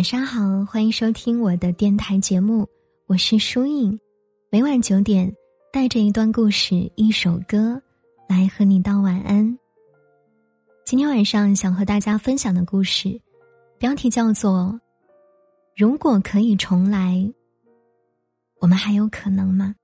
晚上好，欢迎收听我的电台节目，我是舒影。每晚九点，带着一段故事、一首歌，来和你道晚安。今天晚上想和大家分享的故事，标题叫做《如果可以重来》，我们还有可能吗？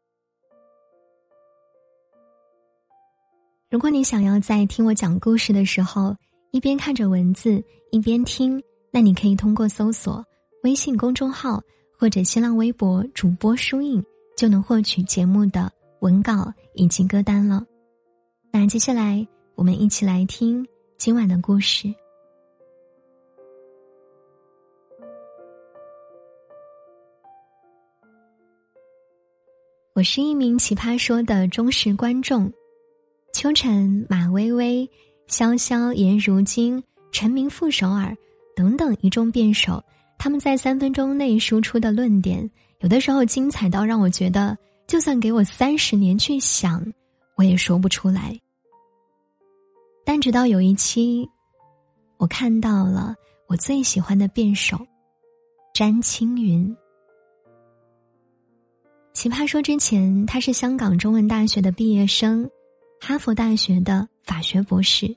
如果你想要在听我讲故事的时候，一边看着文字一边听，那你可以通过搜索微信公众号或者新浪微博主播书印，就能获取节目的文稿以及歌单了。那接下来我们一起来听今晚的故事。我是一名奇葩说的忠实观众，秋晨、马薇薇。潇潇、颜如晶、陈明、傅首尔等等一众辩手，他们在三分钟内输出的论点，有的时候精彩到让我觉得，就算给我三十年去想，我也说不出来。但直到有一期，我看到了我最喜欢的辩手詹青云。奇葩说之前，他是香港中文大学的毕业生。哈佛大学的法学博士，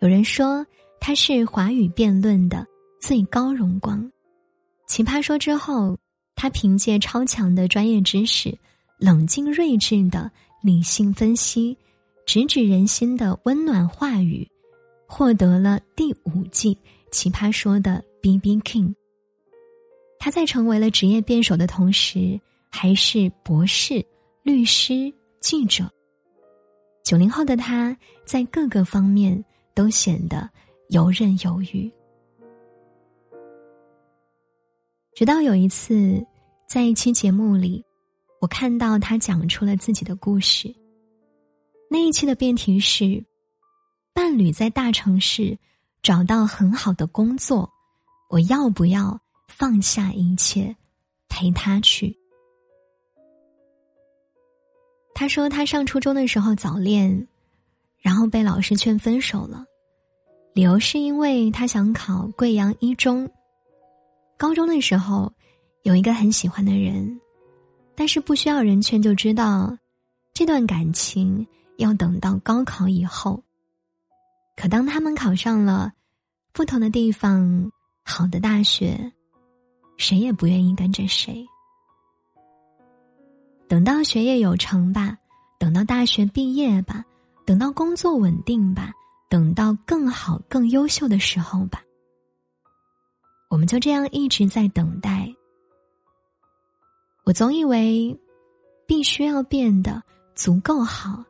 有人说他是华语辩论的最高荣光。奇葩说之后，他凭借超强的专业知识、冷静睿智的理性分析、直指人心的温暖话语，获得了第五季奇葩说的 B B King。他在成为了职业辩手的同时，还是博士、律师、记者。九零后的他，在各个方面都显得游刃有余。直到有一次，在一期节目里，我看到他讲出了自己的故事。那一期的辩题是：伴侣在大城市找到很好的工作，我要不要放下一切陪他去？他说，他上初中的时候早恋，然后被老师劝分手了，理由是因为他想考贵阳一中。高中的时候，有一个很喜欢的人，但是不需要人劝就知道，这段感情要等到高考以后。可当他们考上了不同的地方好的大学，谁也不愿意跟着谁。等到学业有成吧，等到大学毕业吧，等到工作稳定吧，等到更好更优秀的时候吧，我们就这样一直在等待。我总以为，必须要变得足够好，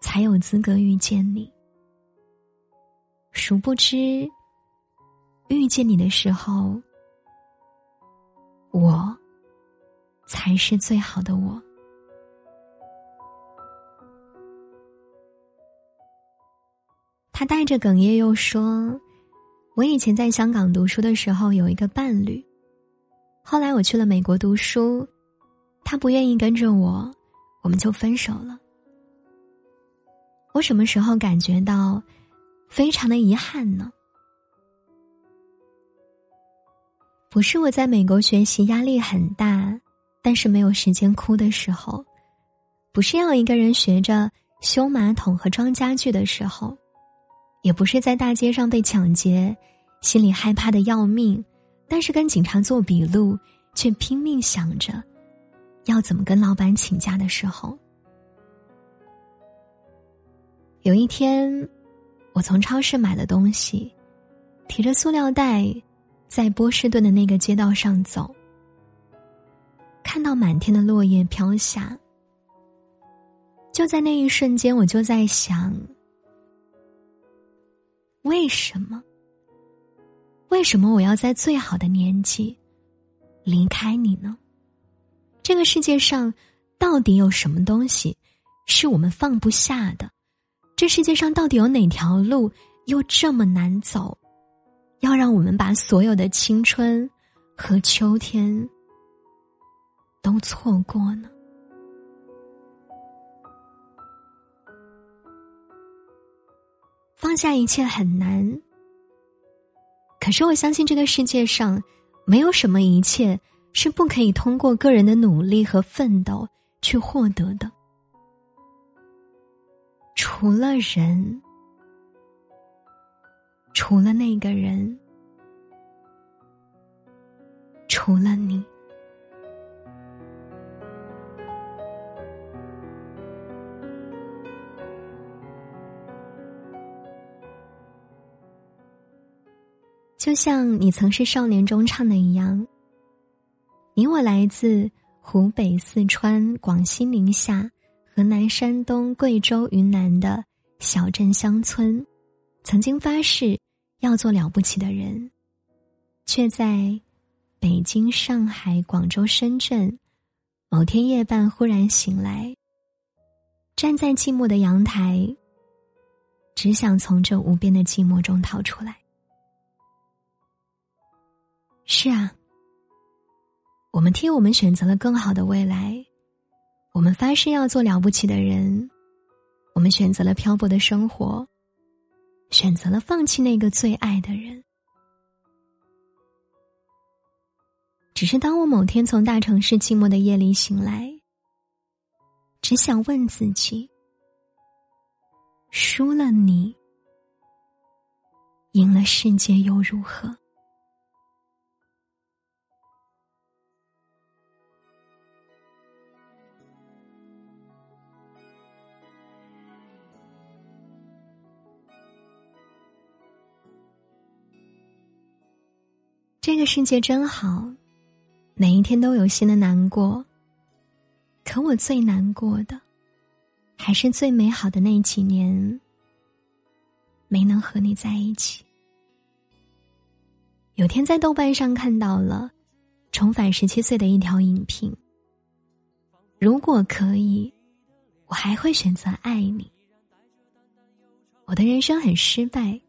才有资格遇见你。殊不知，遇见你的时候，我。才是最好的我。他带着哽咽又说：“我以前在香港读书的时候有一个伴侣，后来我去了美国读书，他不愿意跟着我，我们就分手了。我什么时候感觉到非常的遗憾呢？不是我在美国学习压力很大。”但是没有时间哭的时候，不是要一个人学着修马桶和装家具的时候，也不是在大街上被抢劫，心里害怕的要命，但是跟警察做笔录却拼命想着要怎么跟老板请假的时候。有一天，我从超市买了东西，提着塑料袋，在波士顿的那个街道上走。看到满天的落叶飘下，就在那一瞬间，我就在想：为什么？为什么我要在最好的年纪离开你呢？这个世界上到底有什么东西是我们放不下的？这世界上到底有哪条路又这么难走，要让我们把所有的青春和秋天？都错过呢。放下一切很难，可是我相信这个世界上，没有什么一切是不可以通过个人的努力和奋斗去获得的，除了人，除了那个人，除了你。就像你曾是少年中唱的一样，你我来自湖北、四川、广西、宁夏、河南、山东、贵州、云南的小镇乡村，曾经发誓要做了不起的人，却在北京、上海、广州、深圳某天夜半忽然醒来，站在寂寞的阳台，只想从这无边的寂寞中逃出来。是啊，我们替我们选择了更好的未来，我们发誓要做了不起的人，我们选择了漂泊的生活，选择了放弃那个最爱的人。只是当我某天从大城市寂寞的夜里醒来，只想问自己：输了你，赢了世界又如何？这个世界真好，每一天都有新的难过。可我最难过的，还是最美好的那几年，没能和你在一起。有天在豆瓣上看到了重返十七岁的一条影评。如果可以，我还会选择爱你。我的人生很失败，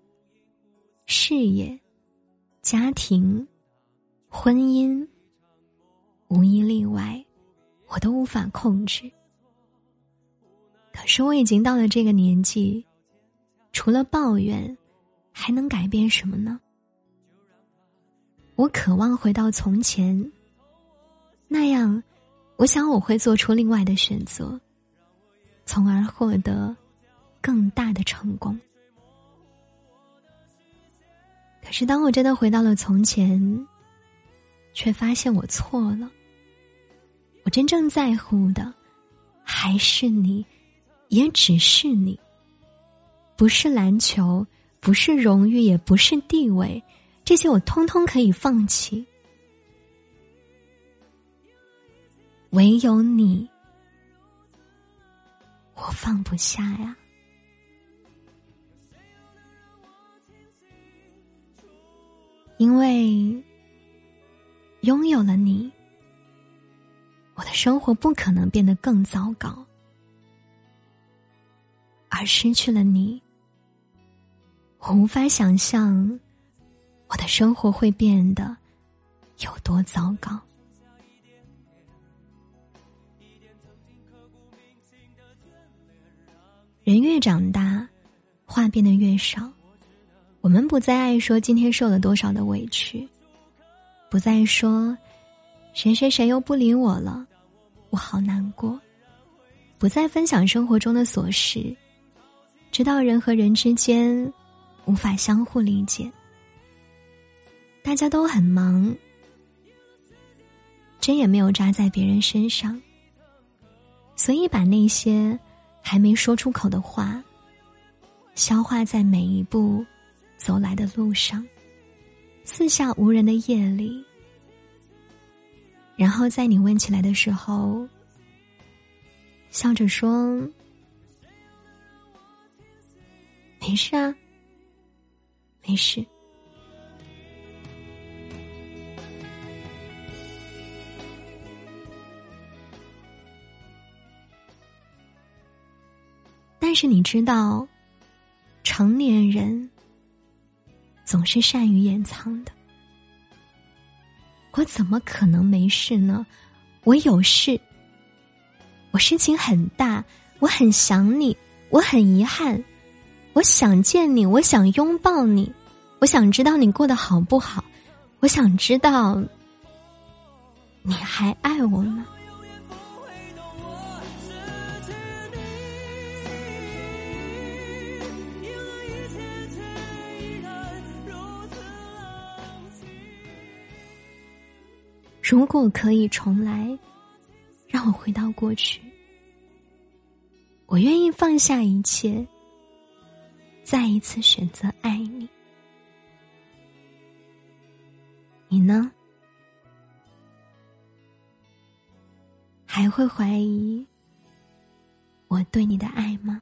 事业。家庭、婚姻，无一例外，我都无法控制。可是我已经到了这个年纪，除了抱怨，还能改变什么呢？我渴望回到从前，那样，我想我会做出另外的选择，从而获得更大的成功。可是，当我真的回到了从前，却发现我错了。我真正在乎的，还是你，也只是你。不是篮球，不是荣誉，也不是地位，这些我通通可以放弃。唯有你，我放不下呀。因为拥有了你，我的生活不可能变得更糟糕；而失去了你，我无法想象我的生活会变得有多糟糕。人越长大，话变得越少。我们不再爱说今天受了多少的委屈，不再说谁谁谁又不理我了，我好难过。不再分享生活中的琐事，知道人和人之间无法相互理解，大家都很忙，针也没有扎在别人身上，所以把那些还没说出口的话，消化在每一步。走来的路上，四下无人的夜里，然后在你问起来的时候，笑着说：“没事啊，没事。”但是你知道，成年人。总是善于掩藏的，我怎么可能没事呢？我有事，我事情很大，我很想你，我很遗憾，我想见你，我想拥抱你，我想知道你过得好不好，我想知道你还爱我吗？如果可以重来，让我回到过去，我愿意放下一切，再一次选择爱你。你呢？还会怀疑我对你的爱吗？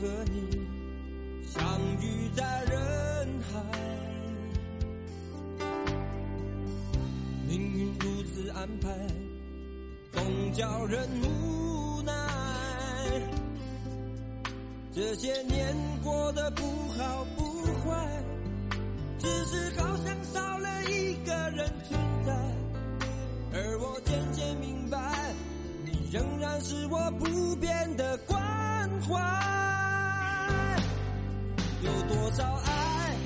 和你相遇在人海，命运如此安排，总叫人无奈。这些年过得不好不坏，只是好像少了一个人存在，而我渐渐明白，你仍然是我不变的关怀。多少爱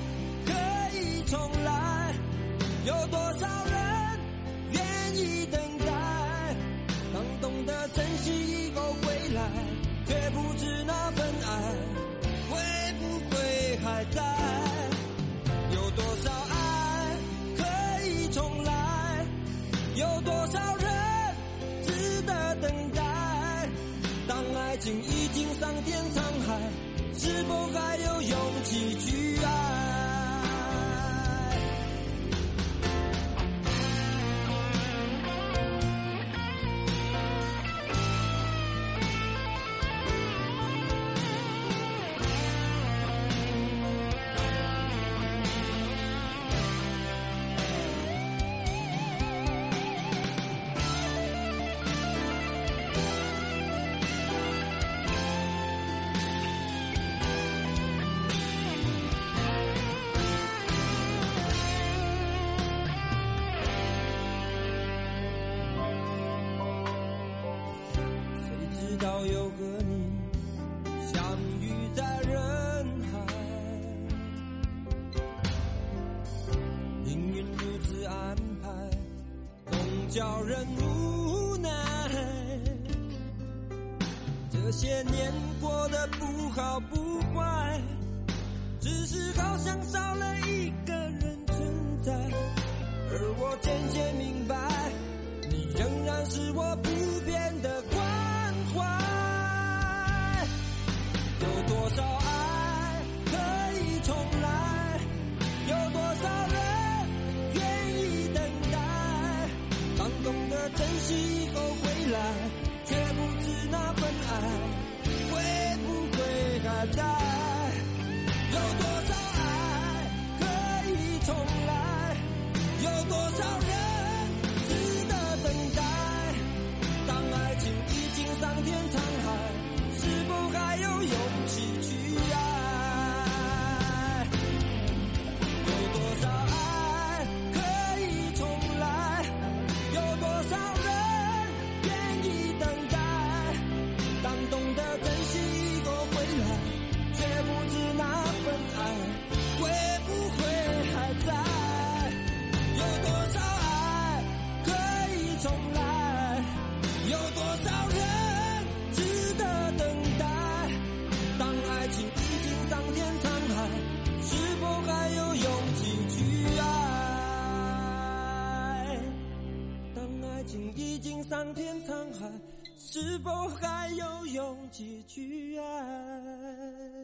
可以重来？有多少人愿意等待？当懂得珍惜以后回来，却不知那份爱会不会还在？有多少爱可以重来？有多少人值得等待？当爱情已经桑田沧海。是否还有勇气去爱？这些年过得不好不坏只是好像少了一个人存在而我渐渐明白你仍然是我不变的关怀有多少爱可以重来有多少人愿意等待当懂得珍惜以后回来 told 心已经桑田沧海是否还有勇气去爱？